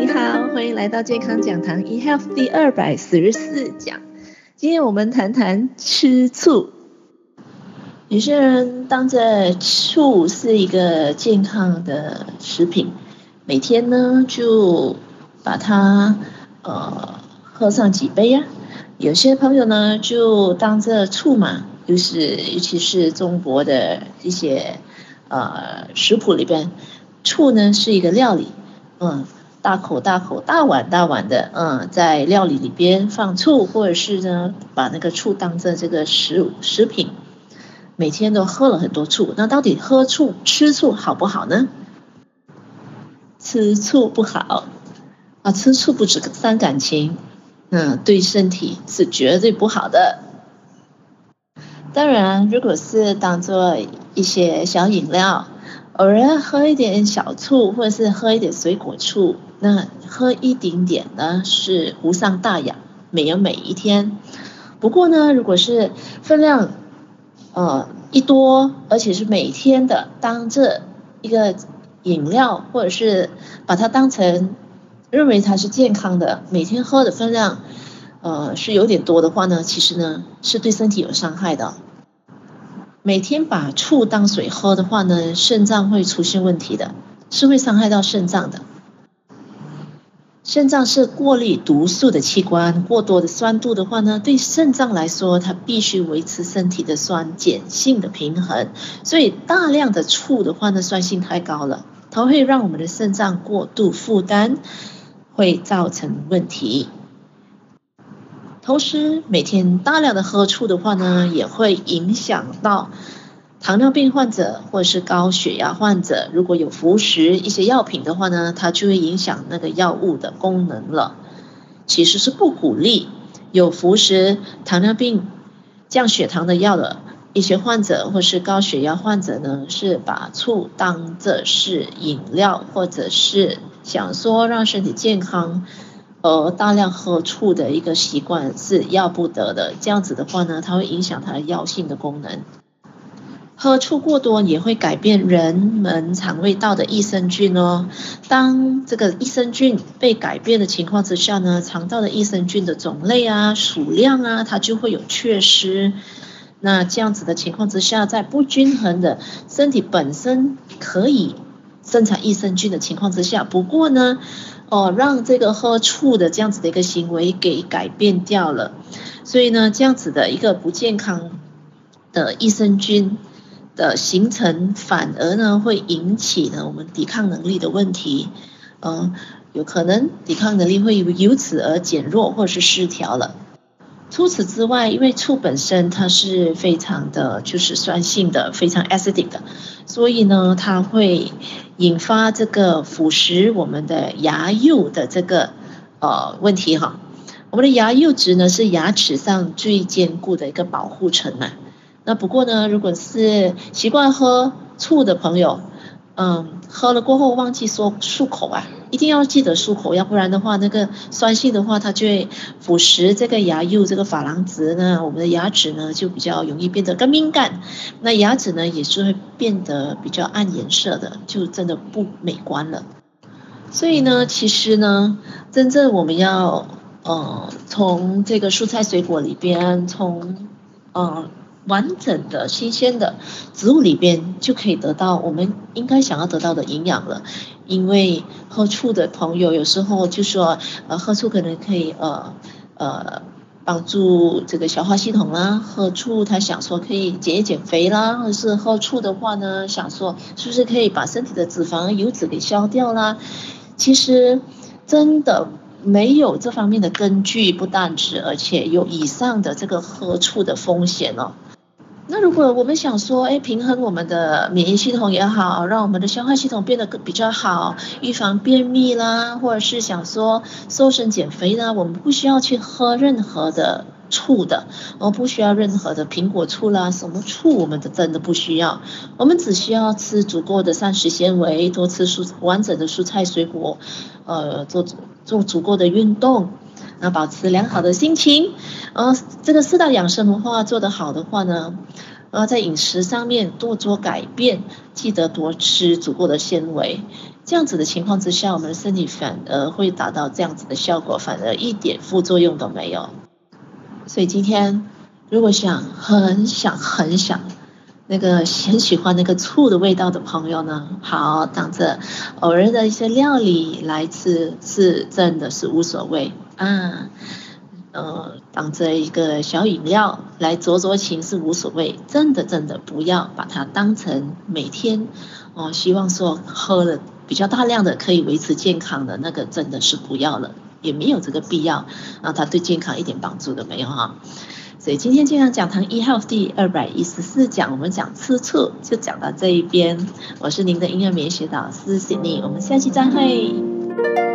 你好，欢迎来到健康讲堂 eHealth 第二百四十四讲。今天我们谈谈吃醋。有些人当着醋是一个健康的食品，每天呢就把它呃喝上几杯呀、有些朋友呢就当着醋嘛，就是尤其是中国的一些呃食谱里边，醋呢是一个料理，嗯。大口大口、大碗大碗的，嗯，在料理里边放醋，或者是呢，把那个醋当做这个食食品，每天都喝了很多醋。那到底喝醋、吃醋好不好呢？吃醋不好啊！吃醋不止伤感情，嗯，对身体是绝对不好的。当然，如果是当做一些小饮料，偶尔喝一点小醋，或者是喝一点水果醋。那喝一点点呢，是无伤大雅，没有每一天。不过呢，如果是分量，呃，一多，而且是每天的，当这一个饮料，或者是把它当成认为它是健康的，每天喝的分量，呃，是有点多的话呢，其实呢，是对身体有伤害的。每天把醋当水喝的话呢，肾脏会出现问题的，是会伤害到肾脏的。肾脏是过滤毒素的器官，过多的酸度的话呢，对肾脏来说，它必须维持身体的酸碱性的平衡。所以大量的醋的话呢，酸性太高了，它会让我们的肾脏过度负担，会造成问题。同时，每天大量的喝醋的话呢，也会影响到。糖尿病患者或者是高血压患者，如果有服食一些药品的话呢，它就会影响那个药物的功能了。其实是不鼓励有服食糖尿病降血糖的药的一些患者或是高血压患者呢，是把醋当作是饮料，或者是想说让身体健康呃大量喝醋的一个习惯是要不得的。这样子的话呢，它会影响它的药性的功能。喝醋过多也会改变人们肠胃道的益生菌哦。当这个益生菌被改变的情况之下呢，肠道的益生菌的种类啊、数量啊，它就会有缺失。那这样子的情况之下，在不均衡的身体本身可以生产益生菌的情况之下，不过呢，哦，让这个喝醋的这样子的一个行为给改变掉了。所以呢，这样子的一个不健康的益生菌。的形成反而呢会引起呢我们抵抗能力的问题，嗯、有可能抵抗能力会由此而减弱或者是失调了。除此之外，因为醋本身它是非常的就是酸性的，非常 acidic 的，所以呢它会引发这个腐蚀我们的牙釉的这个呃问题哈。我们的牙釉质呢是牙齿上最坚固的一个保护层嘛。那不过呢，如果是习惯喝醋的朋友，嗯，喝了过后忘记说漱口啊，一定要记得漱口，要不然的话，那个酸性的话，它就会腐蚀这个牙釉这个珐琅质呢，我们的牙齿呢就比较容易变得更敏感，那牙齿呢也是会变得比较暗颜色的，就真的不美观了。所以呢，其实呢，真正我们要呃从这个蔬菜水果里边，从呃。完整的新鲜的植物里边就可以得到我们应该想要得到的营养了。因为喝醋的朋友有时候就说，呃，喝醋可能可以呃呃帮助这个消化系统啦。喝醋他想说可以减一减肥啦，或者是喝醋的话呢，想说是不是可以把身体的脂肪油脂给消掉啦？其实真的没有这方面的根据，不但止，而且有以上的这个喝醋的风险哦。那如果我们想说，哎，平衡我们的免疫系统也好，让我们的消化系统变得更比较好，预防便秘啦，或者是想说瘦身减肥呢，我们不需要去喝任何的醋的，我不需要任何的苹果醋啦，什么醋我们的真的不需要，我们只需要吃足够的膳食纤维，多吃蔬完整的蔬菜水果，呃，做做足够的运动。那保持良好的心情，呃，这个四大养生的话做得好的话呢，呃，在饮食上面多做改变，记得多吃足够的纤维，这样子的情况之下，我们的身体反而会达到这样子的效果，反而一点副作用都没有。所以今天如果想很想很想那个很喜欢那个醋的味道的朋友呢，好，当着偶尔的一些料理来吃，是真的是无所谓。啊。呃，当着一个小饮料来酌酌情是无所谓，真的真的不要把它当成每天哦、希望说喝了比较大量的可以维持健康的那个真的是不要了，也没有这个必要，让它对健康一点帮助都没有哈。所以今天健康讲堂 eHealth 第二百一十四讲，我们讲吃醋就讲到这一边，我是您的营养免学导师 Sydney，我们下期再会。